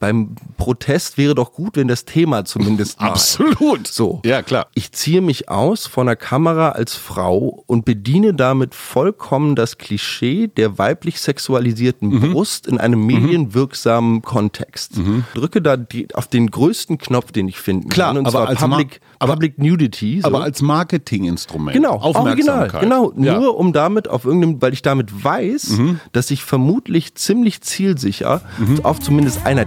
beim Protest wäre doch gut, wenn das Thema zumindest mal. Absolut. So. Ja, klar. Ich ziehe mich aus vor einer Kamera als Frau und bediene damit vollkommen das Klischee der weiblich sexualisierten Mhm. Brust in einem medienwirksamen Kontext. Drücke da die, auf den größten Knopf, den ich finden Klar, kann, und aber zwar als Public, aber- Public Nudity. So. Aber als Marketinginstrument. Genau, Aufmerksamkeit. original, genau. Ja. Nur um damit auf irgendeinem, weil ich damit weiß, Mhm. dass ich vermutlich ziemlich zielsicher auf zumindest einer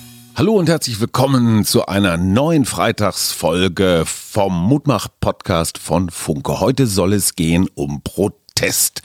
Hallo und herzlich willkommen zu einer neuen Freitagsfolge vom Mutmach-Podcast von Funke. Heute soll es gehen um Protest.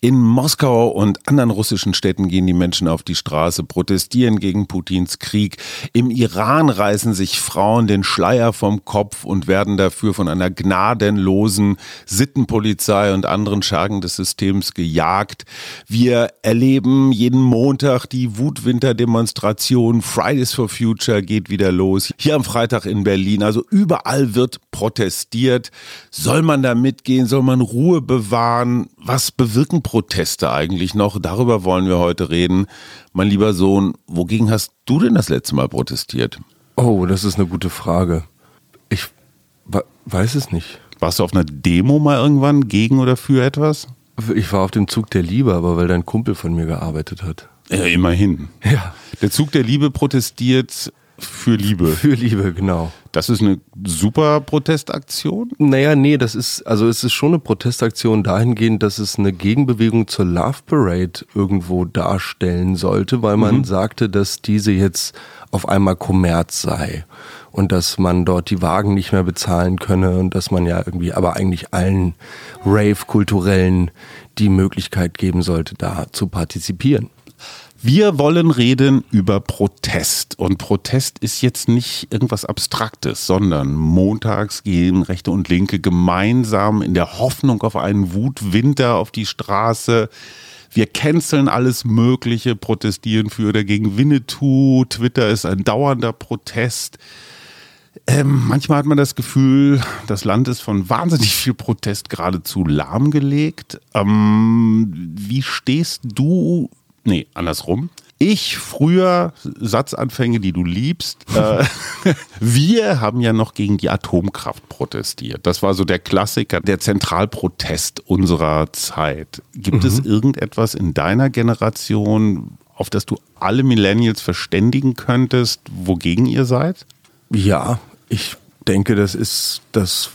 In Moskau und anderen russischen Städten gehen die Menschen auf die Straße, protestieren gegen Putins Krieg. Im Iran reißen sich Frauen den Schleier vom Kopf und werden dafür von einer gnadenlosen Sittenpolizei und anderen Schergen des Systems gejagt. Wir erleben jeden Montag die Wutwinterdemonstration. Fridays for Future geht wieder los. Hier am Freitag in Berlin. Also überall wird protestiert. Soll man da mitgehen? Soll man Ruhe bewahren? Was bewirken Proteste eigentlich noch? Darüber wollen wir heute reden. Mein lieber Sohn, wogegen hast du denn das letzte Mal protestiert? Oh, das ist eine gute Frage. Ich we- weiß es nicht. Warst du auf einer Demo mal irgendwann gegen oder für etwas? Ich war auf dem Zug der Liebe, aber weil dein Kumpel von mir gearbeitet hat. Ja, immerhin. Ja. Der Zug der Liebe protestiert für Liebe. Für Liebe, genau. Das ist eine super Protestaktion. Naja, nee, das ist, also es ist schon eine Protestaktion dahingehend, dass es eine Gegenbewegung zur Love Parade irgendwo darstellen sollte, weil man sagte, dass diese jetzt auf einmal Kommerz sei und dass man dort die Wagen nicht mehr bezahlen könne und dass man ja irgendwie aber eigentlich allen Rave-Kulturellen die Möglichkeit geben sollte, da zu partizipieren. Wir wollen reden über Protest. Und Protest ist jetzt nicht irgendwas Abstraktes, sondern montags gehen Rechte und Linke gemeinsam in der Hoffnung auf einen Wutwinter auf die Straße. Wir canceln alles Mögliche, protestieren für oder gegen Winnetou. Twitter ist ein dauernder Protest. Ähm, manchmal hat man das Gefühl, das Land ist von wahnsinnig viel Protest geradezu lahmgelegt. Ähm, wie stehst du, nee, andersrum. Ich früher Satzanfänge, die du liebst. Äh, wir haben ja noch gegen die Atomkraft protestiert. Das war so der Klassiker, der Zentralprotest unserer Zeit. Gibt es irgendetwas in deiner Generation, auf das du alle Millennials verständigen könntest, wogegen ihr seid? Ja, ich denke, das ist das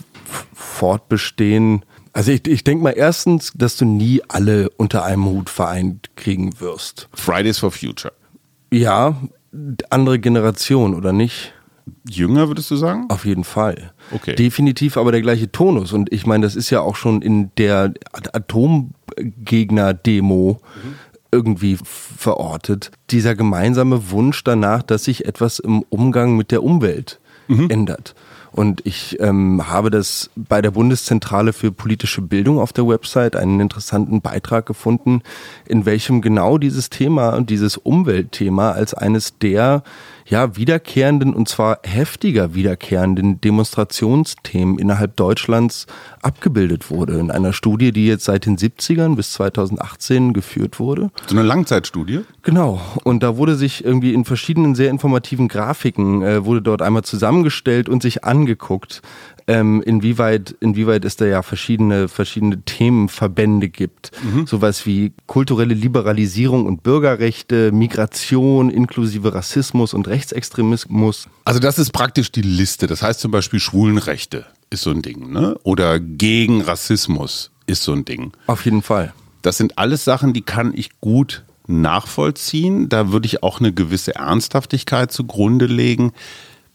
Fortbestehen. Also ich, ich denke mal erstens, dass du nie alle unter einem Hut vereint kriegen wirst. Fridays for Future. Ja, andere Generation oder nicht? Jünger, würdest du sagen? Auf jeden Fall. Okay. Definitiv aber der gleiche Tonus. Und ich meine, das ist ja auch schon in der Atomgegner-Demo irgendwie verortet. Dieser gemeinsame Wunsch danach, dass sich etwas im Umgang mit der Umwelt ändert. Und ich ähm, habe das bei der Bundeszentrale für politische Bildung auf der Website einen interessanten Beitrag gefunden, in welchem genau dieses Thema, dieses Umweltthema als eines der ja wiederkehrenden und zwar heftiger wiederkehrenden Demonstrationsthemen innerhalb Deutschlands abgebildet wurde. In einer Studie, die jetzt seit den 70ern bis 2018 geführt wurde. So eine Langzeitstudie? Genau. Und da wurde sich irgendwie in verschiedenen sehr informativen Grafiken äh, wurde dort einmal zusammengestellt und sich angeguckt, ähm, inwieweit, inwieweit es da ja verschiedene, verschiedene Themenverbände gibt. Sowas wie kulturelle Liberalisierung und Bürgerrechte, Migration inklusive Rassismus und Rechtsextremismus. Also das ist praktisch die Liste. Das heißt zum Beispiel Schwulenrechte ist so ein Ding, ne? Oder gegen Rassismus ist so ein Ding. Auf jeden Fall. Das sind alles Sachen, die kann ich gut nachvollziehen. Da würde ich auch eine gewisse Ernsthaftigkeit zugrunde legen.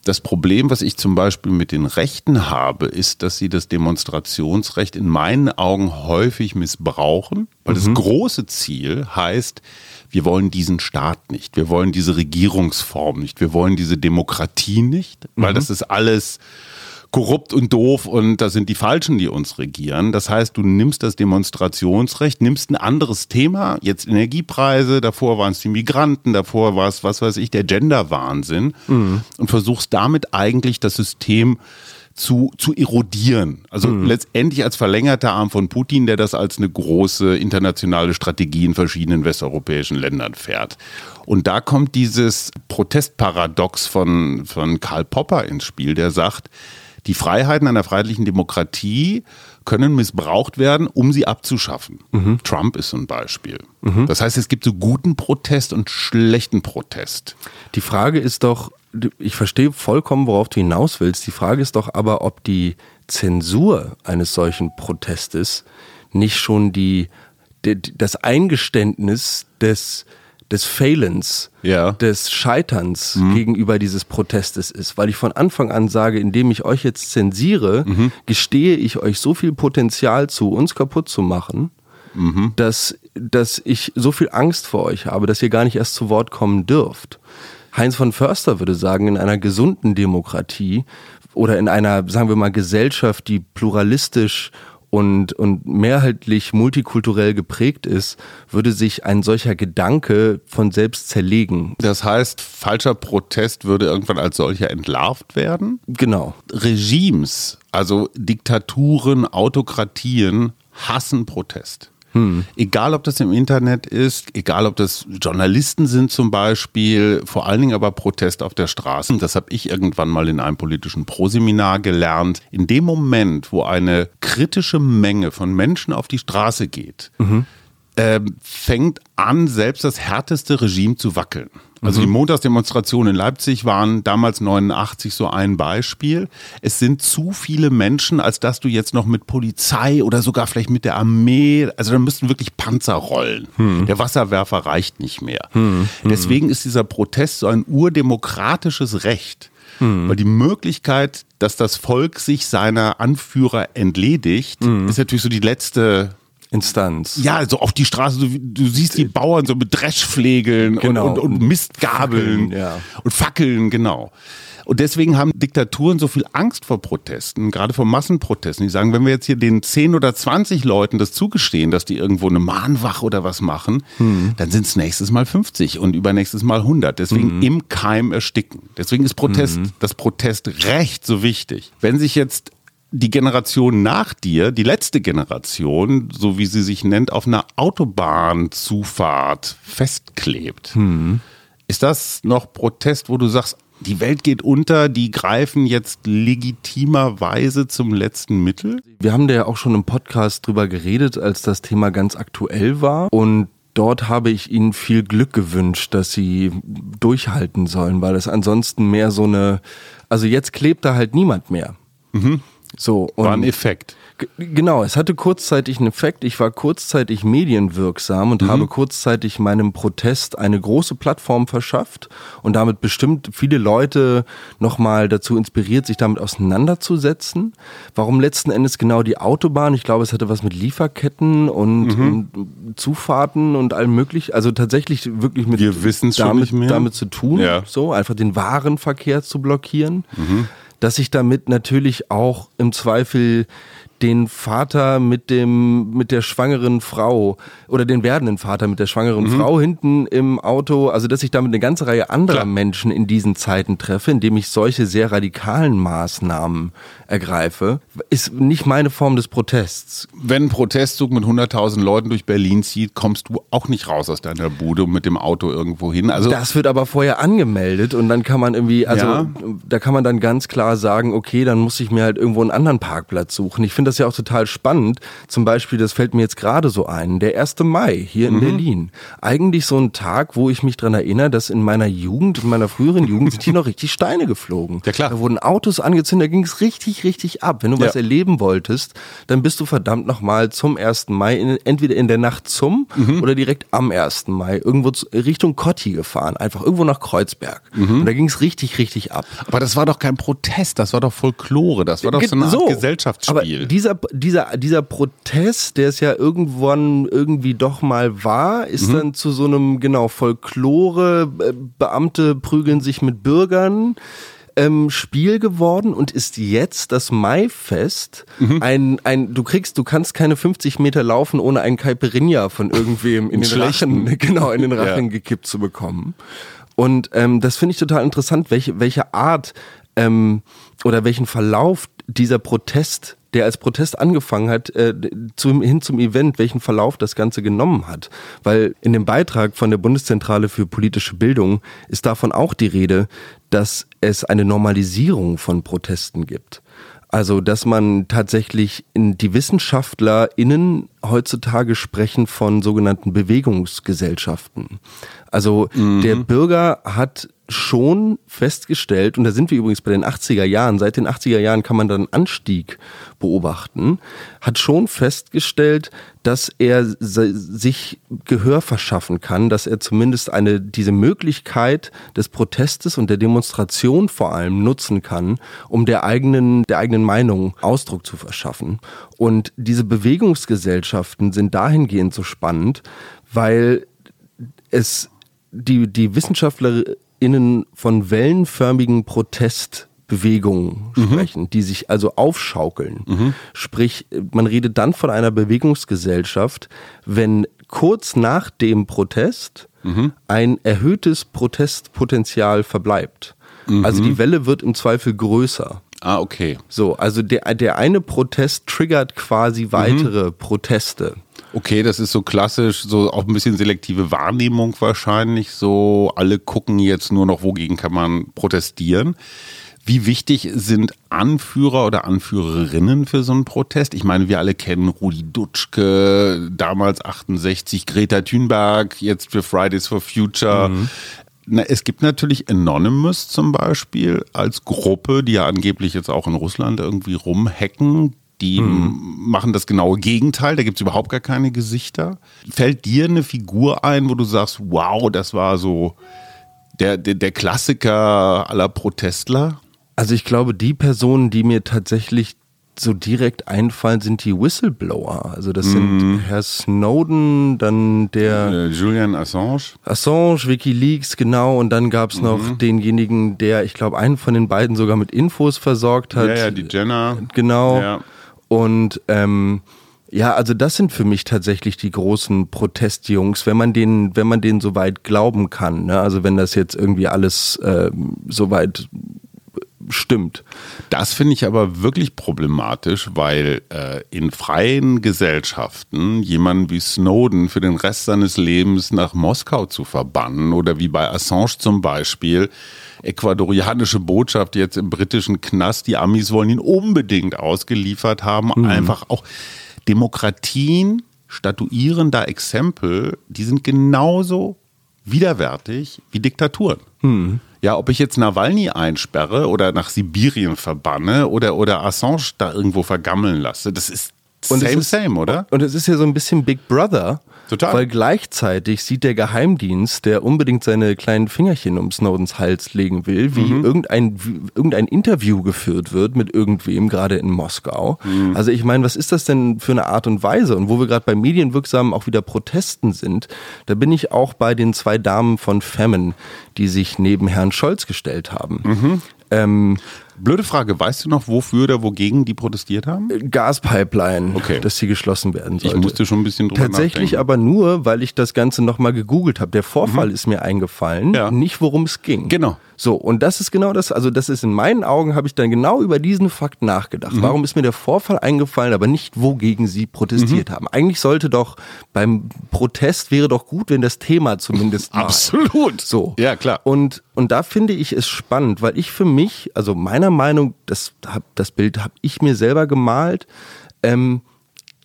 Das Problem, was ich zum Beispiel mit den Rechten habe, ist, dass sie das Demonstrationsrecht in meinen Augen häufig missbrauchen, weil mhm. das große Ziel heißt, wir wollen diesen Staat nicht, wir wollen diese Regierungsform nicht, wir wollen diese Demokratie nicht, weil mhm. das ist alles korrupt und doof und da sind die Falschen, die uns regieren. Das heißt, du nimmst das Demonstrationsrecht, nimmst ein anderes Thema, jetzt Energiepreise, davor waren es die Migranten, davor war es, was weiß ich, der Gender-Wahnsinn mhm. und versuchst damit eigentlich das System zu, zu erodieren. Also mhm. letztendlich als verlängerter Arm von Putin, der das als eine große internationale Strategie in verschiedenen westeuropäischen Ländern fährt. Und da kommt dieses Protestparadox von, von Karl Popper ins Spiel, der sagt, die Freiheiten einer freiheitlichen Demokratie können missbraucht werden, um sie abzuschaffen. Mhm. Trump ist so ein Beispiel. Mhm. Das heißt, es gibt so guten Protest und schlechten Protest. Die Frage ist doch, ich verstehe vollkommen, worauf du hinaus willst. Die Frage ist doch aber, ob die Zensur eines solchen Protestes nicht schon die, die das Eingeständnis des des Failens, ja. des Scheiterns mhm. gegenüber dieses Protestes ist. Weil ich von Anfang an sage, indem ich euch jetzt zensiere, mhm. gestehe ich euch so viel Potenzial zu, uns kaputt zu machen, mhm. dass, dass ich so viel Angst vor euch habe, dass ihr gar nicht erst zu Wort kommen dürft. Heinz von Förster würde sagen, in einer gesunden Demokratie oder in einer, sagen wir mal, Gesellschaft, die pluralistisch und, und mehrheitlich multikulturell geprägt ist, würde sich ein solcher Gedanke von selbst zerlegen. Das heißt, falscher Protest würde irgendwann als solcher entlarvt werden? Genau. Regimes, also Diktaturen, Autokratien hassen Protest. Hm. Egal, ob das im Internet ist, egal, ob das Journalisten sind zum Beispiel, vor allen Dingen aber Protest auf der Straße. Das habe ich irgendwann mal in einem politischen Proseminar gelernt. In dem Moment, wo eine kritische Menge von Menschen auf die Straße geht, mhm. Äh, fängt an, selbst das härteste Regime zu wackeln. Also die mhm. Montagsdemonstrationen in Leipzig waren damals 89 so ein Beispiel. Es sind zu viele Menschen, als dass du jetzt noch mit Polizei oder sogar vielleicht mit der Armee, also da müssten wirklich Panzer rollen. Hm. Der Wasserwerfer reicht nicht mehr. Hm. Deswegen ist dieser Protest so ein urdemokratisches Recht. Hm. Weil die Möglichkeit, dass das Volk sich seiner Anführer entledigt, hm. ist natürlich so die letzte Instanz. Ja, so auf die Straße, du, du siehst die Bauern so mit Dreschflegeln genau. und, und, und Mistgabeln Fackeln, ja. und Fackeln, genau. Und deswegen haben Diktaturen so viel Angst vor Protesten, gerade vor Massenprotesten. Die sagen, wenn wir jetzt hier den 10 oder 20 Leuten das zugestehen, dass die irgendwo eine Mahnwache oder was machen, hm. dann sind es nächstes Mal 50 und übernächstes Mal 100. Deswegen hm. im Keim ersticken. Deswegen ist Protest, hm. das Protestrecht so wichtig. Wenn sich jetzt die Generation nach dir, die letzte Generation, so wie sie sich nennt, auf einer Autobahnzufahrt festklebt. Hm. Ist das noch Protest, wo du sagst, die Welt geht unter, die greifen jetzt legitimerweise zum letzten Mittel? Wir haben da ja auch schon im Podcast drüber geredet, als das Thema ganz aktuell war. Und dort habe ich ihnen viel Glück gewünscht, dass sie durchhalten sollen, weil es ansonsten mehr so eine, also jetzt klebt da halt niemand mehr. Mhm. So, War ein Effekt. Genau, es hatte kurzzeitig einen Effekt. Ich war kurzzeitig medienwirksam und mhm. habe kurzzeitig meinem Protest eine große Plattform verschafft und damit bestimmt viele Leute nochmal dazu inspiriert, sich damit auseinanderzusetzen. Warum letzten Endes genau die Autobahn? Ich glaube, es hatte was mit Lieferketten und, mhm. und Zufahrten und allem möglichen. Also tatsächlich wirklich mit Wir damit, mehr. damit zu tun. Ja. So, einfach den Warenverkehr zu blockieren. Mhm dass ich damit natürlich auch im Zweifel den Vater mit dem mit der schwangeren Frau oder den werdenden Vater mit der schwangeren mhm. Frau hinten im Auto, also dass ich damit eine ganze Reihe anderer Klar. Menschen in diesen Zeiten treffe, indem ich solche sehr radikalen Maßnahmen ergreife, ist nicht meine Form des Protests. Wenn ein Protestzug mit 100.000 Leuten durch Berlin zieht, kommst du auch nicht raus aus deiner Bude mit dem Auto irgendwo hin. Also das wird aber vorher angemeldet und dann kann man irgendwie, also ja. da kann man dann ganz klar sagen, okay, dann muss ich mir halt irgendwo einen anderen Parkplatz suchen. Ich finde finde das ja auch total spannend. Zum Beispiel, das fällt mir jetzt gerade so ein, der 1. Mai hier in mhm. Berlin. Eigentlich so ein Tag, wo ich mich dran erinnere, dass in meiner Jugend, in meiner früheren Jugend, sind hier noch richtig Steine geflogen. Ja klar. Da wurden Autos angezündet, da ging es richtig, richtig ab. Wenn du ja. was erleben wolltest, dann bist du verdammt nochmal zum 1. Mai, in, entweder in der Nacht zum mhm. oder direkt am 1. Mai, irgendwo Richtung Kotti gefahren, einfach irgendwo nach Kreuzberg. Mhm. Und da ging es richtig, richtig ab. Aber das war doch kein Protest, das war doch Folklore, das war doch so eine Art so, Gesellschaftsspiel. Dieser, dieser, dieser Protest, der es ja irgendwann irgendwie doch mal war, ist mhm. dann zu so einem, genau, Folklore, äh, Beamte prügeln sich mit Bürgern ähm, Spiel geworden und ist jetzt das Maifest mhm. ein, ein, du kriegst, du kannst keine 50 Meter laufen, ohne einen Caipirinha von irgendwem in den Rachen, genau, in den Rachen ja. gekippt zu bekommen. Und ähm, das finde ich total interessant, welche, welche Art ähm, oder welchen Verlauf dieser Protest der als Protest angefangen hat, äh, zum, hin zum Event, welchen Verlauf das Ganze genommen hat. Weil in dem Beitrag von der Bundeszentrale für politische Bildung ist davon auch die Rede, dass es eine Normalisierung von Protesten gibt. Also, dass man tatsächlich in die WissenschaftlerInnen heutzutage sprechen von sogenannten Bewegungsgesellschaften. Also, mhm. der Bürger hat schon festgestellt, und da sind wir übrigens bei den 80er Jahren, seit den 80er Jahren kann man dann Anstieg beobachten, hat schon festgestellt, dass er sich Gehör verschaffen kann, dass er zumindest eine, diese Möglichkeit des Protestes und der Demonstration vor allem nutzen kann, um der eigenen, der eigenen Meinung Ausdruck zu verschaffen. Und diese Bewegungsgesellschaften sind dahingehend so spannend, weil es die, die WissenschaftlerInnen von wellenförmigen Protestbewegungen mhm. sprechen, die sich also aufschaukeln. Mhm. Sprich, man redet dann von einer Bewegungsgesellschaft, wenn kurz nach dem Protest mhm. ein erhöhtes Protestpotenzial verbleibt. Also die mhm. Welle wird im Zweifel größer. Ah, okay. So, also der, der eine Protest triggert quasi weitere mhm. Proteste. Okay, das ist so klassisch, so auch ein bisschen selektive Wahrnehmung wahrscheinlich. So, alle gucken jetzt nur noch, wogegen kann man protestieren. Wie wichtig sind Anführer oder Anführerinnen für so einen Protest? Ich meine, wir alle kennen Rudi Dutschke, damals 68, Greta Thunberg, jetzt für Fridays for Future. Mhm. Na, es gibt natürlich Anonymous zum Beispiel als Gruppe, die ja angeblich jetzt auch in Russland irgendwie rumhacken. Die mhm. machen das genaue Gegenteil, da gibt es überhaupt gar keine Gesichter. Fällt dir eine Figur ein, wo du sagst, wow, das war so der, der, der Klassiker aller Protestler? Also ich glaube, die Personen, die mir tatsächlich so direkt einfallen, sind die Whistleblower. Also das sind mhm. Herr Snowden, dann der äh, Julian Assange. Assange, WikiLeaks, genau. Und dann gab es noch mhm. denjenigen, der, ich glaube, einen von den beiden sogar mit Infos versorgt hat. Ja, ja, die Jenner. Genau. Ja. Und ähm, ja, also das sind für mich tatsächlich die großen Protestjungs, wenn man denen, wenn man denen soweit glauben kann. Ne? Also wenn das jetzt irgendwie alles äh, soweit stimmt. Das finde ich aber wirklich problematisch, weil äh, in freien Gesellschaften jemanden wie Snowden für den Rest seines Lebens nach Moskau zu verbannen oder wie bei Assange zum Beispiel, ecuadorianische Botschaft jetzt im britischen Knast. Die Amis wollen ihn unbedingt ausgeliefert haben. Mhm. Einfach auch Demokratien statuieren da Exempel, die sind genauso widerwärtig wie Diktaturen. Mhm. Ja, ob ich jetzt Nawalny einsperre oder nach Sibirien verbanne oder, oder Assange da irgendwo vergammeln lasse, das ist same, ist, same, oder? Und es ist ja so ein bisschen Big Brother. Total. Weil gleichzeitig sieht der Geheimdienst, der unbedingt seine kleinen Fingerchen um Snowdens Hals legen will, wie, mhm. irgendein, wie irgendein Interview geführt wird mit irgendwem, gerade in Moskau. Mhm. Also ich meine, was ist das denn für eine Art und Weise? Und wo wir gerade bei medienwirksamen auch wieder Protesten sind, da bin ich auch bei den zwei Damen von Famine, die sich neben Herrn Scholz gestellt haben. Mhm. Ähm, Blöde Frage, weißt du noch, wofür oder wogegen die protestiert haben? Gaspipeline, okay. dass sie geschlossen werden sollte. Ich musste schon ein bisschen drüber Tatsächlich nachdenken. aber nur, weil ich das Ganze nochmal gegoogelt habe. Der Vorfall mhm. ist mir eingefallen, ja. nicht worum es ging. Genau. So, und das ist genau das, also das ist in meinen Augen, habe ich dann genau über diesen Fakt nachgedacht. Mhm. Warum ist mir der Vorfall eingefallen, aber nicht, wogegen sie protestiert mhm. haben? Eigentlich sollte doch beim Protest wäre doch gut, wenn das Thema zumindest. Absolut. So. Ja, klar. Und, und da finde ich es spannend, weil ich für mich, also meiner Meinung, das, das Bild habe ich mir selber gemalt, ähm,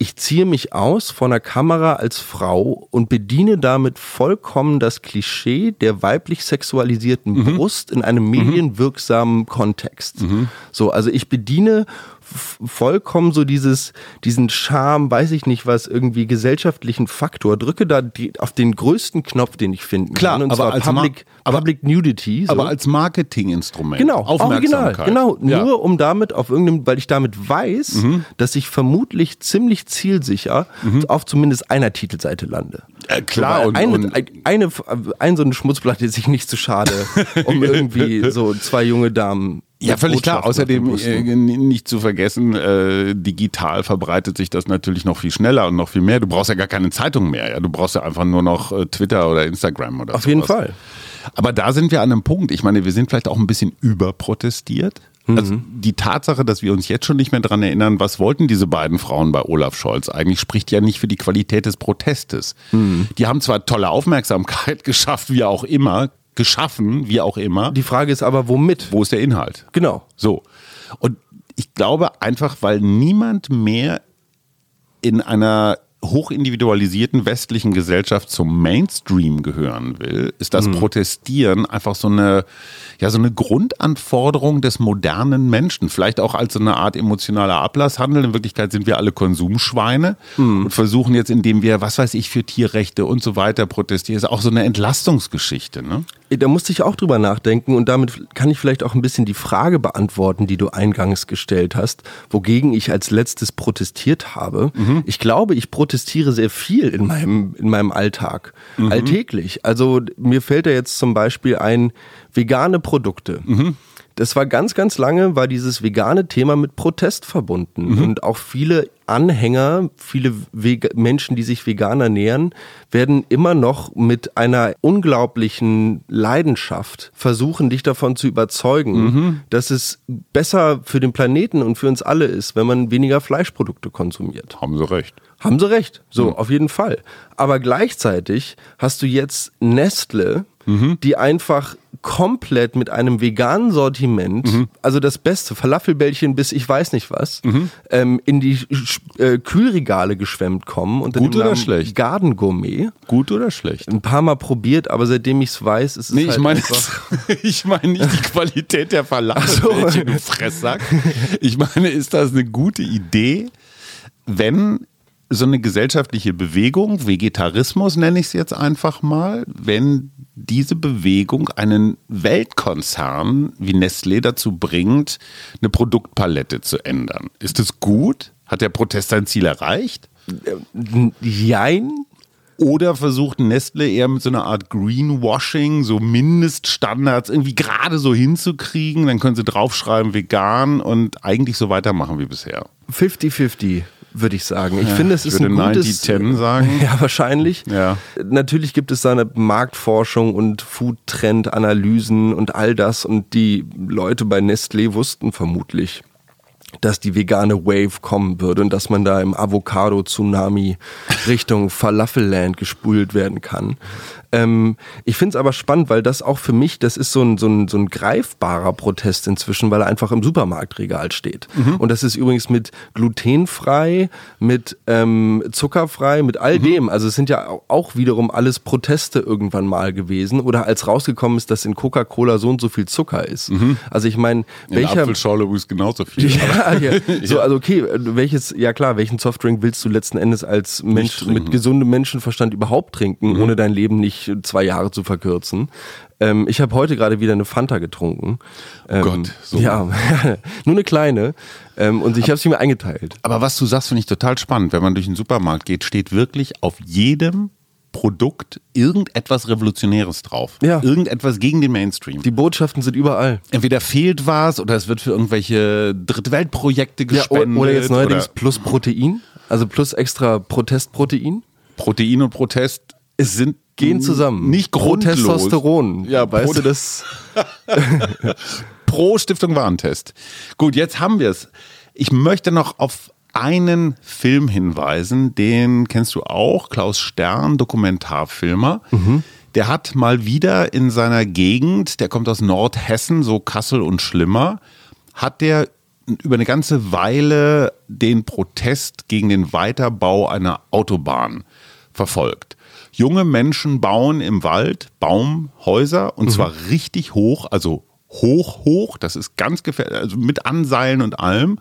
ich ziehe mich aus vor einer Kamera als Frau und bediene damit vollkommen das Klischee der weiblich sexualisierten Mhm. Brust in einem medienwirksamen Kontext. Mhm. So, also ich bediene vollkommen so dieses, diesen Charme, weiß ich nicht was, irgendwie gesellschaftlichen Faktor, drücke da die, auf den größten Knopf, den ich finden Klar, kann, und aber zwar als Public, aber- Public Nudity. So. Aber als Marketinginstrument. Genau, Aufmerksamkeit. original, genau. Ja. Nur um damit auf irgendeinem, weil ich damit weiß, dass ich vermutlich ziemlich zielsicher auf zumindest einer Titelseite lande. Äh, klar, So, und- eine, und- ein- eine, ein so eine Schmutzplatte ist sich nicht zu schade, um irgendwie so zwei junge Damen. Ja, völlig klar. Auf Außerdem äh, nicht zu vergessen, äh, digital verbreitet sich das natürlich noch viel schneller und noch viel mehr. Du brauchst ja gar keine Zeitung mehr. Ja? Du brauchst ja einfach nur noch äh, Twitter oder Instagram oder Auf jeden sowas. Fall. Aber da sind wir an einem Punkt. Ich meine, wir sind vielleicht auch ein bisschen überprotestiert. Also die Tatsache, dass wir uns jetzt schon nicht mehr dran erinnern, was wollten diese beiden Frauen bei Olaf Scholz eigentlich, spricht ja nicht für die Qualität des Protestes. Die haben zwar tolle Aufmerksamkeit geschafft, wie auch immer, geschaffen, wie auch immer. Die Frage ist aber, womit? Wo ist der Inhalt? Genau. So. Und ich glaube einfach, weil niemand mehr in einer hochindividualisierten westlichen Gesellschaft zum Mainstream gehören will, ist das Protestieren einfach so eine, ja, so eine Grundanforderung des modernen Menschen. Vielleicht auch als so eine Art emotionaler Ablasshandel. In Wirklichkeit sind wir alle Konsumschweine und versuchen jetzt, indem wir, was weiß ich, für Tierrechte und so weiter protestieren, ist auch so eine Entlastungsgeschichte, ne? Da musste ich auch drüber nachdenken und damit kann ich vielleicht auch ein bisschen die Frage beantworten, die du eingangs gestellt hast, wogegen ich als letztes protestiert habe. Ich glaube, ich protestiere sehr viel in meinem, in meinem Alltag, alltäglich. Also mir fällt da jetzt zum Beispiel ein, vegane Produkte. Das war ganz, ganz lange, war dieses vegane Thema mit Protest verbunden. Und auch viele Anhänger, viele Vega Menschen, die sich vegan ernähren, werden immer noch mit einer unglaublichen Leidenschaft versuchen, dich davon zu überzeugen, dass es besser für den Planeten und für uns alle ist, wenn man weniger Fleischprodukte konsumiert. Haben sie recht. Haben sie recht, so auf jeden Fall. Aber gleichzeitig hast du jetzt Nestle, die einfach komplett mit einem veganen Sortiment, also das beste Falafelbällchen bis ich weiß nicht was, ähm, in die äh, Kühlregale geschwemmt kommen unter Gut oder schlecht? Garden Gourmet. Gut oder schlecht? Ein paar Mal probiert, aber seitdem ich es weiß, ist es Nee, halt ich meine, ich meine nicht die Qualität der Falafelbällchen, du Fresssack. Ich meine, ist das eine gute Idee, wenn so eine gesellschaftliche Bewegung, Vegetarismus nenne ich es jetzt einfach mal, wenn diese Bewegung einen Weltkonzern wie Nestlé dazu bringt, eine Produktpalette zu ändern. Ist es gut? Hat der Protest sein Ziel erreicht? Jein. Oder versucht Nestle eher mit so einer Art Greenwashing, so Mindeststandards irgendwie gerade so hinzukriegen? Dann können sie draufschreiben vegan und eigentlich so weitermachen wie bisher. 50-50, würde ich sagen. Ich finde, es ich ist ein gutes... 90-10 sagen. Ja, wahrscheinlich. Ja. Natürlich gibt es da eine Marktforschung und Foodtrend-Analysen und all das und die Leute bei Nestlé wussten vermutlich, dass die vegane Wave kommen würde und dass man da im Avocado-Tsunami Richtung Falafelland gespült werden kann. Ähm, ich finde es aber spannend, weil das auch für mich, das ist so ein, so, ein, so ein greifbarer Protest inzwischen, weil er einfach im Supermarktregal steht. Und das ist übrigens mit glutenfrei, mit ähm, zuckerfrei, mit all dem. Also es sind ja au- auch wiederum alles Proteste irgendwann mal gewesen oder als rausgekommen ist, dass in Coca-Cola so und so viel Zucker ist. Also ich meine, In welcher... Apfelschorle ist genauso viel. Ja, ja. So, also okay, welches, ja klar, welchen Softdrink willst du letzten Endes als Mensch mit gesundem Menschenverstand überhaupt trinken, ohne dein Leben nicht zwei Jahre zu verkürzen? Ähm, ich habe heute gerade wieder eine Fanta getrunken. Ähm, Gott, so. Ja, nur eine kleine. Ähm, und ich habe sie mir eingeteilt. Aber was du sagst, finde ich total spannend. Wenn man durch den Supermarkt geht, steht wirklich auf jedem Produkt irgendetwas Revolutionäres drauf. Ja. Irgendetwas gegen den Mainstream. Die Botschaften sind überall. Entweder fehlt was oder es wird für irgendwelche Drittweltprojekte Ja, gespendet. oder jetzt neuerdings oder plus Protein, also plus extra Protestprotein. Protein und Protest sind Gehen zusammen. Nicht grundlos. Ja, weißt Pro- du das? pro Stiftung Warentest. Gut, jetzt haben wir es. Ich möchte noch auf einen Film hinweisen, den kennst du auch, Klaus Stern, Dokumentarfilmer. Der hat mal wieder in seiner Gegend, der kommt aus Nordhessen, so Kassel und Schlimmer, hat der über eine ganze Weile den Protest gegen den Weiterbau einer Autobahn verfolgt. Junge Menschen bauen im Wald Baumhäuser und mhm. zwar richtig hoch, also hoch, hoch, das ist ganz gefährlich, also mit Anseilen und allem.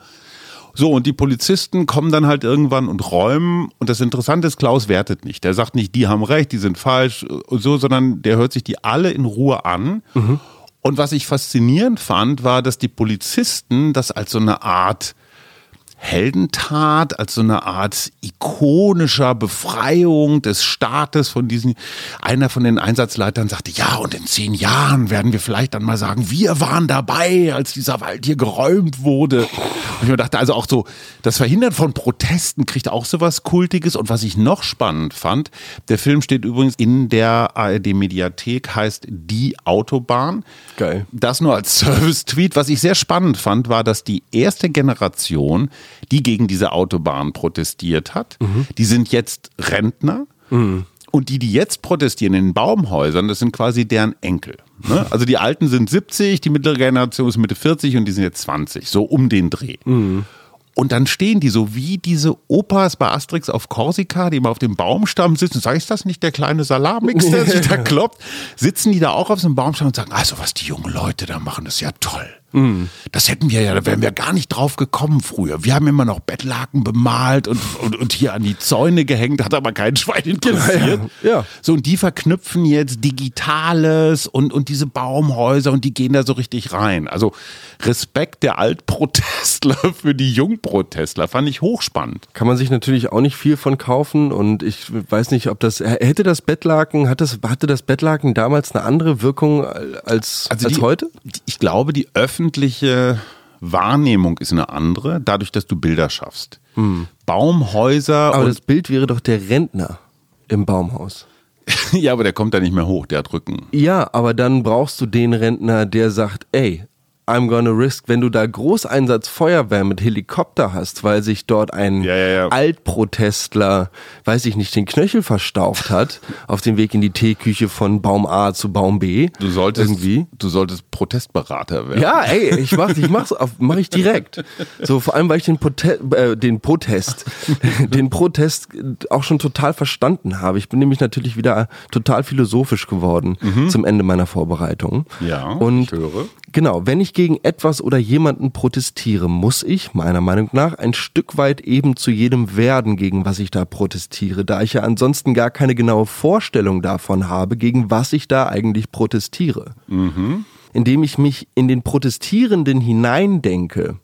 So, und die Polizisten kommen dann halt irgendwann und räumen. Und das Interessante ist, Klaus wertet nicht. Der sagt nicht, die haben recht, die sind falsch und so, sondern der hört sich die alle in Ruhe an. Mhm. Und was ich faszinierend fand, war, dass die Polizisten das als so eine Art Heldentat, als so eine Art ikonischer Befreiung des Staates von diesen. Einer von den Einsatzleitern sagte, ja, und in zehn Jahren werden wir vielleicht dann mal sagen, wir waren dabei, als dieser Wald hier geräumt wurde. Und ich mir dachte, also auch so, das Verhindern von Protesten kriegt auch so was Kultiges. Und was ich noch spannend fand, der Film steht übrigens in der ARD-Mediathek, heißt Die Autobahn. Geil. Das nur als Service-Tweet. Was ich sehr spannend fand, war, dass die erste Generation, die gegen diese Autobahn protestiert hat, mhm. die sind jetzt Rentner. Mhm. Und die, die jetzt protestieren in den Baumhäusern, das sind quasi deren Enkel. Ne? Also die Alten sind 70, die mittlere Generation ist Mitte 40 und die sind jetzt 20, so um den Dreh. Mhm. Und dann stehen die so wie diese Opas bei Asterix auf Korsika, die immer auf dem Baumstamm sitzen. Sag ich das nicht, der kleine Salamix, der sich da kloppt? Sitzen die da auch auf so einem Baumstamm und sagen, also was die jungen Leute da machen, das ist ja toll. Mhm. Das hätten wir ja, da wären wir gar nicht drauf gekommen früher. Wir haben immer noch Bettlaken bemalt und, und, und hier an die Zäune gehängt, hat aber kein Schwein interessiert. Ja, ja. So, und die verknüpfen jetzt Digitales und, und diese Baumhäuser und die gehen da so richtig rein. Also Respekt der Altprotestler für die Jungprotestler, fand ich hochspannend. Kann man sich natürlich auch nicht viel von kaufen und ich weiß nicht, ob das, hätte das Bettlaken, hat das, hatte das Bettlaken damals eine andere Wirkung als, also als die, heute? Ich glaube, die Öffentlichkeit öffentliche Wahrnehmung ist eine andere, dadurch, dass du Bilder schaffst. Hm. Baumhäuser. Aber das Bild wäre doch der Rentner im Baumhaus. ja, aber der kommt da nicht mehr hoch, der hat Rücken. Ja, aber dann brauchst du den Rentner, der sagt, ey, I'm gonna risk, wenn du da Großeinsatz Feuerwehr mit Helikopter hast, weil sich dort ein ja, ja, ja. Altprotestler, weiß ich nicht, den Knöchel verstaucht hat, auf dem Weg in die Teeküche von Baum A zu Baum B. Du solltest, irgendwie. du solltest Protestberater werden. Ja, ey, ich mach, ich mach's, mach ich direkt. So, vor allem, weil ich den, Prote äh, den Protest, den Protest auch schon total verstanden habe. Ich bin nämlich natürlich wieder total philosophisch geworden mhm. zum Ende meiner Vorbereitung. Ja, und ich höre. Genau, wenn ich gegen etwas oder jemanden protestiere, muss ich, meiner Meinung nach, ein Stück weit eben zu jedem werden, gegen was ich da protestiere, da ich ja ansonsten gar keine genaue Vorstellung davon habe, gegen was ich da eigentlich protestiere. Mhm. Indem ich mich in den Protestierenden hineindenke,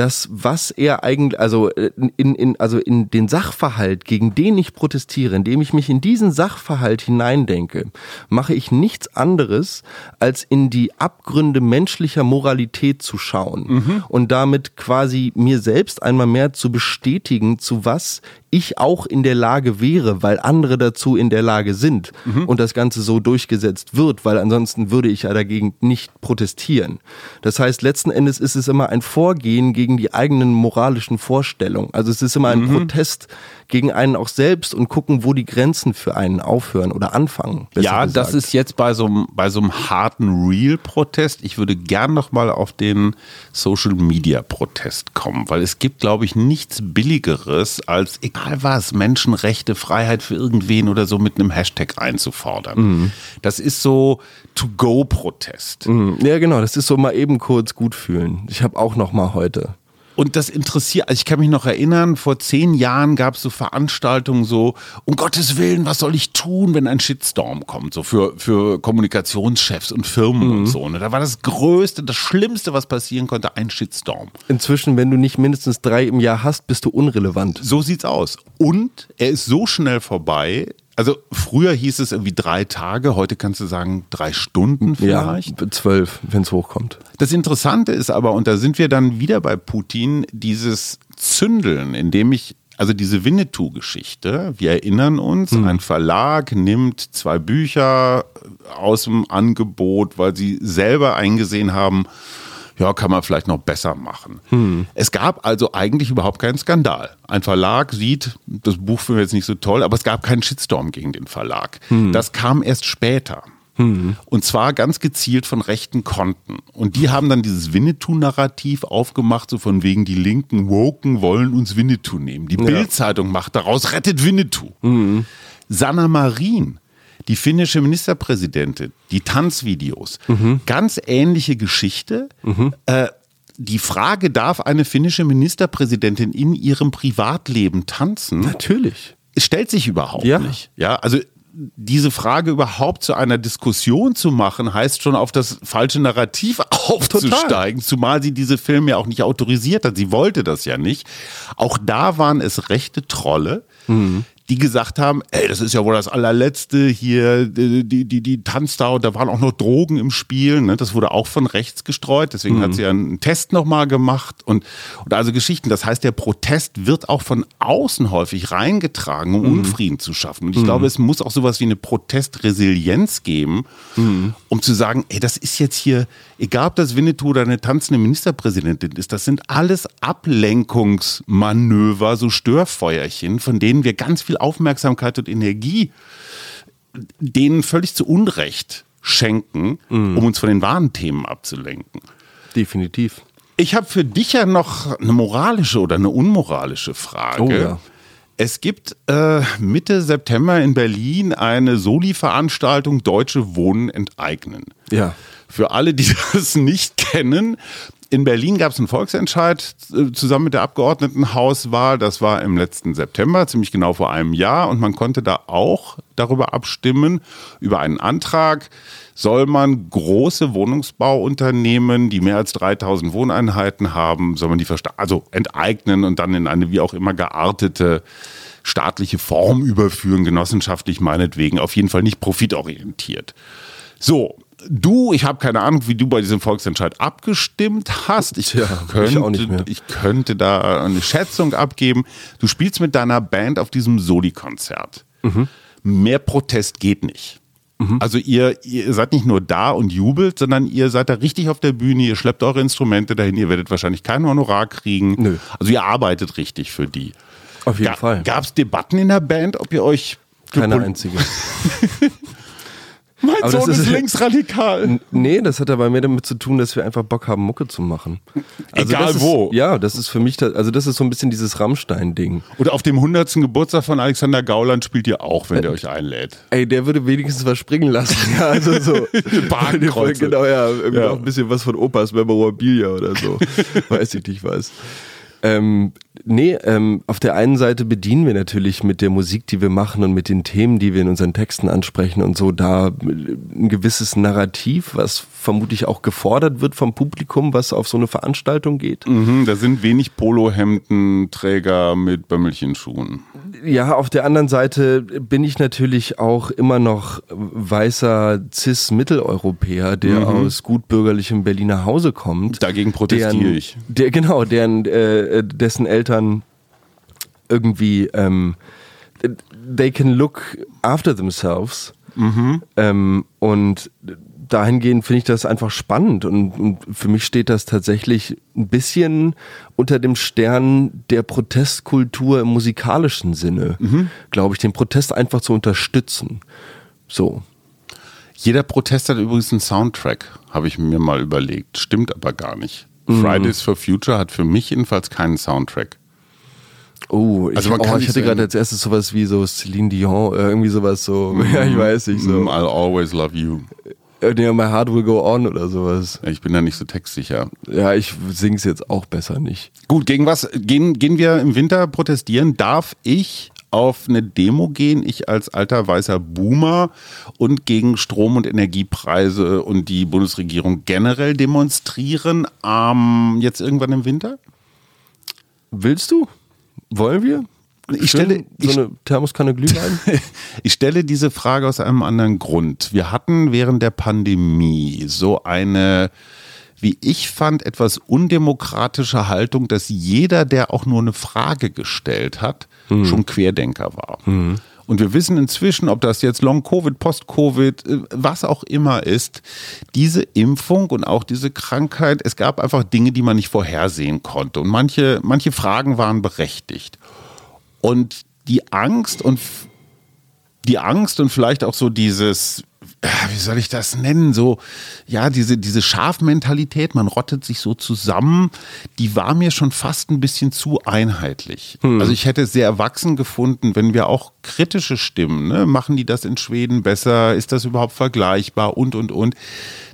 das, was er eigentlich, also äh, in, in, also in den Sachverhalt, gegen den ich protestiere, indem ich mich in diesen Sachverhalt hineindenke, mache ich nichts anderes, als in die Abgründe menschlicher Moralität zu schauen mhm. und damit quasi mir selbst einmal mehr zu bestätigen, zu was ich auch in der Lage wäre, weil andere dazu in der Lage sind mhm. und das Ganze so durchgesetzt wird, weil ansonsten würde ich ja dagegen nicht protestieren. Das heißt, letzten Endes ist es immer ein Vorgehen gegen die eigenen moralischen Vorstellungen. Also es ist immer ein mhm. Protest gegen einen auch selbst und gucken, wo die Grenzen für einen aufhören oder anfangen. Ja, gesagt. das ist jetzt bei so einem, bei so einem harten Real-Protest. Ich würde gern noch mal auf den Social-Media-Protest kommen, weil es gibt, glaube ich, nichts Billigeres, als egal was, Menschenrechte, Freiheit für irgendwen oder so mit einem Hashtag einzufordern. Mhm. Das ist so To-Go-Protest. Mhm. Ja, genau, das ist so mal eben kurz gut fühlen. Ich habe auch noch mal heute und das interessiert, also ich kann mich noch erinnern, vor zehn Jahren gab es so Veranstaltungen so, um Gottes Willen, was soll ich tun, wenn ein Shitstorm kommt, so für, für Kommunikationschefs und Firmen mhm. und so. Ne? Da war das Größte, das Schlimmste, was passieren konnte, ein Shitstorm. Inzwischen, wenn du nicht mindestens drei im Jahr hast, bist du unrelevant. So sieht's aus. Und er ist so schnell vorbei, also früher hieß es irgendwie drei Tage, heute kannst du sagen drei Stunden vielleicht. Ja, zwölf, wenn es hochkommt. Das Interessante ist aber, und da sind wir dann wieder bei Putin, dieses Zündeln, indem ich also diese Winnetou-Geschichte, wir erinnern uns, mhm. ein Verlag nimmt zwei Bücher aus dem Angebot, weil sie selber eingesehen haben, ja, kann man vielleicht noch besser machen. Hm. Es gab also eigentlich überhaupt keinen Skandal. Ein Verlag sieht, das Buch finden wir jetzt nicht so toll, aber es gab keinen Shitstorm gegen den Verlag. Hm. Das kam erst später. Und zwar ganz gezielt von rechten Konten. Und die haben dann dieses Winnetou-Narrativ aufgemacht, so von wegen die linken Woken wollen uns Winnetou nehmen. Die Bild-Zeitung macht daraus, rettet Winnetou. Sanna Marin, die finnische Ministerpräsidentin, die Tanzvideos, ganz ähnliche Geschichte. Äh, die Frage, darf eine finnische Ministerpräsidentin in ihrem Privatleben tanzen? Natürlich. Es stellt sich überhaupt Ja. nicht. Ja, also diese Frage überhaupt zu einer Diskussion zu machen, heißt schon auf das falsche Narrativ aufzusteigen, zumal sie diese Filme ja auch nicht autorisiert hat. Sie wollte das ja nicht. Auch da waren es rechte Trolle, die gesagt haben, ey, das ist ja wohl das allerletzte hier, die, die, die, die tanzt da und da waren auch noch Drogen im Spiel. Ne? Das wurde auch von rechts gestreut. Deswegen hat sie ja einen Test nochmal gemacht und, und also Geschichten. Das heißt, der Protest wird auch von außen häufig reingetragen, um Unfrieden zu schaffen. Und ich glaube, es muss auch sowas wie eine Protestresilienz geben, um zu sagen, ey, das ist jetzt hier, egal ob das Winnetou oder eine tanzende Ministerpräsidentin ist, das sind alles Ablenkungsmanöver, so Störfeuerchen, von denen wir ganz viel Aufmerksamkeit und Energie denen völlig zu Unrecht schenken, um uns von den wahren Themen abzulenken. Definitiv. Ich habe für dich ja noch eine moralische oder eine unmoralische Frage. Oh ja. Es gibt äh, Mitte September in Berlin eine Soli-Veranstaltung Deutsche Wohnen enteignen. Ja. Für alle, die das nicht kennen, in Berlin gab es einen Volksentscheid äh, zusammen mit der Abgeordnetenhauswahl. Das war im letzten September, ziemlich genau vor einem Jahr. Und man konnte da auch darüber abstimmen, über einen Antrag. Soll man große Wohnungsbauunternehmen, die mehr als 3000 Wohneinheiten haben, soll man die also enteignen und dann in eine wie auch immer geartete staatliche Form überführen, genossenschaftlich meinetwegen, auf jeden Fall nicht profitorientiert. So, du, ich habe keine Ahnung, wie du bei diesem Volksentscheid abgestimmt hast. Ich, Tja, ich könnte, mehr. ich könnte da eine Schätzung abgeben. Du spielst mit deiner Band auf diesem Soli-Konzert. Mhm. Mehr Protest geht nicht. Also ihr, ihr seid nicht nur da und jubelt, sondern ihr seid da richtig auf der Bühne, ihr schleppt eure Instrumente dahin, ihr werdet wahrscheinlich kein Honorar kriegen. Nö. Also ihr arbeitet richtig für die. Auf jeden Fall. Gab es Debatten in der Band, ob ihr euch Keine einzige. Mein Aber das Sohn ist, ist- linksradikal. Nee, das hat aber mehr damit zu tun, dass wir einfach Bock haben, Mucke zu machen. Also Egal ist, wo. Ja, das ist für mich, also das ist so ein bisschen dieses Rammstein-Ding. Oder auf dem 100. Geburtstag von Alexander Gauland spielt ihr auch, wenn der euch einlädt. Ey, der würde wenigstens was springen lassen. Ja, also so. Bahnkreuze. genau, ja. Irgendwie Ja. noch ein bisschen was von Opas Memorabilia oder so. Weiß ich nicht was. Ähm, nee, ähm, auf der einen Seite bedienen wir natürlich mit der Musik, die wir machen und mit den Themen, die wir in unseren Texten ansprechen und so, da äh, ein gewisses Narrativ, was vermutlich auch gefordert wird vom Publikum, was auf so eine Veranstaltung geht. Mhm, da sind wenig Polohemdenträger mit Bömmelchenschuhen. Ja, auf der anderen Seite bin ich natürlich auch immer noch weißer Cis-Mitteleuropäer, der aus gutbürgerlichem Berliner Hause kommt. Dagegen protestiere deren, ich. Der, genau, deren, äh, dessen Eltern irgendwie ähm, they can look after themselves. Ähm, und dahingehend finde ich das einfach spannend und, und für mich steht das tatsächlich ein bisschen unter dem Stern der Protestkultur im musikalischen Sinne, glaube ich, den Protest einfach zu unterstützen. So. Jeder Protest hat übrigens einen Soundtrack, habe ich mir mal überlegt. Stimmt aber gar nicht. Fridays for Future hat für mich jedenfalls keinen Soundtrack. Oh, ich, Also man kann oh, ich nicht hatte so gerade als erstes sowas wie so Celine Dion, äh, irgendwie sowas so, ja, ich weiß nicht, Mm, so. I'll always love you. Äh, nee, My Heart Will Go On oder sowas. Ich bin da nicht so textsicher. Ja, ich sing's jetzt auch besser nicht. Gut, gegen was gehen, gehen wir im Winter protestieren? Darf ich auf eine Demo gehen, ich als alter weißer Boomer und gegen Strom- und Energiepreise und die Bundesregierung generell demonstrieren ähm, jetzt irgendwann im Winter? Willst du? Wollen wir? Ich Schön stelle- so ich- eine Thermoskanne Glühwein. Ich stelle diese Frage aus einem anderen Grund. Wir hatten während der Pandemie so eine, wie ich fand, etwas undemokratische Haltung, dass jeder, der auch nur eine Frage gestellt hat, schon Querdenker war. Und wir wissen inzwischen, ob das jetzt Long-Covid, Post-Covid, äh, was auch immer ist, diese Impfung und auch diese Krankheit, es gab einfach Dinge, die man nicht vorhersehen konnte. Und manche, manche Fragen waren berechtigt. Und die Angst und die Angst und vielleicht auch so dieses wie soll ich das nennen? So, ja, diese, diese Schafmentalität, man rottet sich so zusammen, die war mir schon fast ein bisschen zu einheitlich. Hm. Also ich hätte es sehr erwachsen gefunden, wenn wir auch kritische Stimmen, ne? machen die das in Schweden besser, ist das überhaupt vergleichbar und, und, und,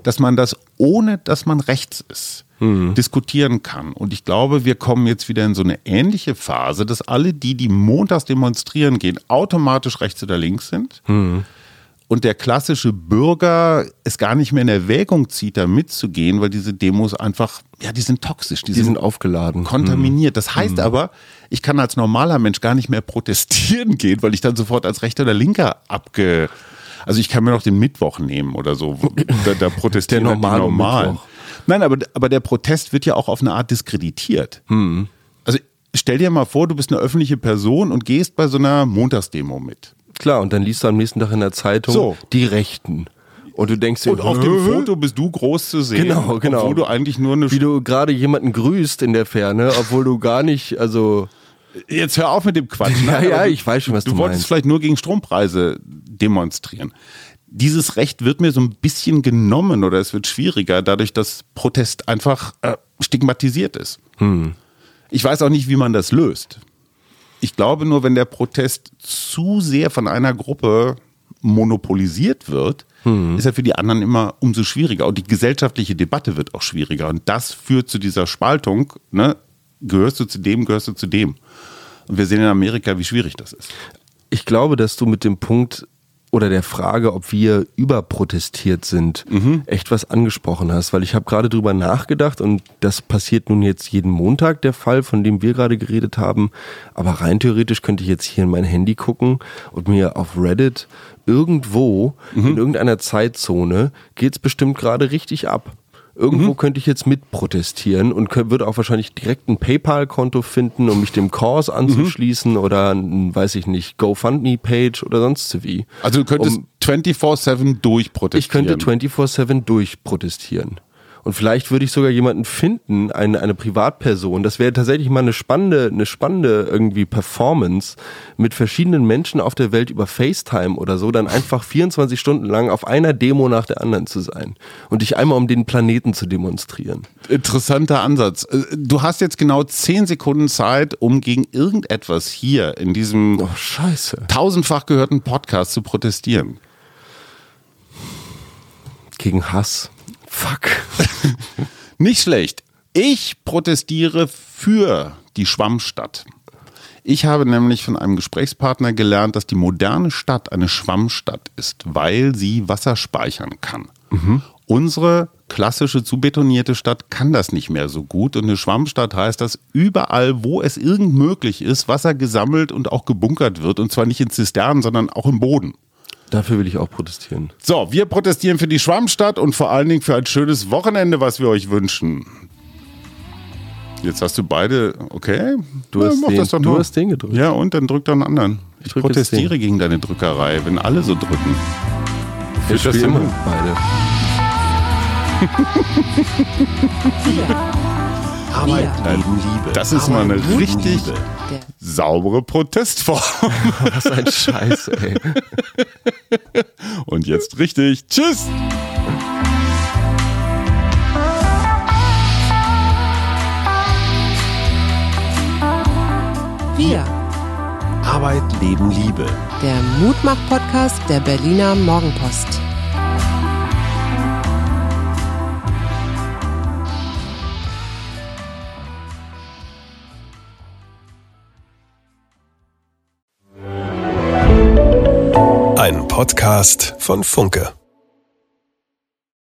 dass man das ohne, dass man rechts ist, hm. diskutieren kann. Und ich glaube, wir kommen jetzt wieder in so eine ähnliche Phase, dass alle die, die montags demonstrieren gehen, automatisch rechts oder links sind. Hm und der klassische Bürger es gar nicht mehr in Erwägung zieht, da mitzugehen, weil diese Demos einfach, ja, die sind toxisch, die, die sind, sind, aufgeladen, kontaminiert. Das heißt mhm. aber, ich kann als normaler Mensch gar nicht mehr protestieren gehen, weil ich dann sofort als Rechter oder Linker abge, also ich kann mir noch den Mittwoch nehmen oder so, da, da protestieren der normale halt normal. Nein, aber, aber der Protest wird ja auch auf eine Art diskreditiert. Mhm. Also stell dir mal vor, du bist eine öffentliche Person und gehst bei so einer Montagsdemo mit. Klar, und dann liest du am nächsten Tag in der Zeitung so. die Rechten. Und du denkst dir, und auf dem Foto bist du groß zu sehen. Genau, genau. Obwohl du eigentlich nur eine. Wie du gerade jemanden grüßt in der Ferne, obwohl du gar nicht, also. Jetzt hör auf mit dem Quatsch. Ne? Ja, ja, ich weiß schon, was du, du wolltest meinst. vielleicht nur gegen Strompreise demonstrieren. Dieses Recht wird mir so ein bisschen genommen oder es wird schwieriger, dadurch, dass Protest einfach äh, stigmatisiert ist. Hm. Ich weiß auch nicht, wie man das löst. Ich glaube nur, wenn der Protest zu sehr von einer Gruppe monopolisiert wird, hm. ist er für die anderen immer umso schwieriger. Und die gesellschaftliche Debatte wird auch schwieriger. Und das führt zu dieser Spaltung. Ne? Gehörst du zu dem, gehörst du zu dem. Und wir sehen in Amerika, wie schwierig das ist. Ich glaube, dass du mit dem Punkt oder der Frage, ob wir überprotestiert sind, mhm. echt was angesprochen hast, weil ich habe gerade drüber nachgedacht und das passiert nun jetzt jeden Montag der Fall, von dem wir gerade geredet haben, aber rein theoretisch könnte ich jetzt hier in mein Handy gucken und mir auf Reddit irgendwo mhm. in irgendeiner Zeitzone geht's bestimmt gerade richtig ab. Irgendwo mhm. könnte ich jetzt mit protestieren und würde auch wahrscheinlich direkt ein PayPal-Konto finden, um mich dem Cause anzuschließen mhm. oder ein, weiß ich nicht, GoFundMe-Page oder sonst wie. Also du könntest um, 24-7 durchprotestieren. Ich könnte 24-7 durchprotestieren. Und vielleicht würde ich sogar jemanden finden, eine, eine Privatperson. Das wäre tatsächlich mal eine spannende, eine spannende irgendwie Performance mit verschiedenen Menschen auf der Welt über FaceTime oder so, dann einfach 24 Stunden lang auf einer Demo nach der anderen zu sein und dich einmal um den Planeten zu demonstrieren. Interessanter Ansatz. Äh, du hast jetzt genau 10 Sekunden Zeit, um gegen irgendetwas hier in diesem oh, scheiße. tausendfach gehörten Podcast zu protestieren. Gegen Hass. Fuck. Nicht schlecht. Ich protestiere für die Schwammstadt. Ich habe nämlich von einem Gesprächspartner gelernt, dass die moderne Stadt eine Schwammstadt ist, weil sie Wasser speichern kann. Mhm. Unsere klassische zubetonierte Stadt kann das nicht mehr so gut. Und eine Schwammstadt heißt, dass überall, wo es irgend möglich ist, Wasser gesammelt und auch gebunkert wird. Und zwar nicht in Zisternen, sondern auch im Boden. Dafür will ich auch protestieren. So, wir protestieren für die Schwammstadt und vor allen Dingen für ein schönes Wochenende, was wir euch wünschen. Jetzt hast du beide, okay? Du, ja, hast, den, das doch du hast den gedrückt. Ja, und dann drück doch einen anderen. Ich, ich protestiere gegen deine Drückerei, wenn alle so drücken. Wir spielen immer beide. Arbeit, Leben, Liebe. Das ist Arbeit, mal eine richtig Liebe. Saubere Protestform. Was ein Scheiß, ey. Und jetzt richtig. Tschüss. Wir. Arbeit, Leben, Liebe. Der Mutmach-Podcast der Berliner Morgenpost. Podcast von Funke.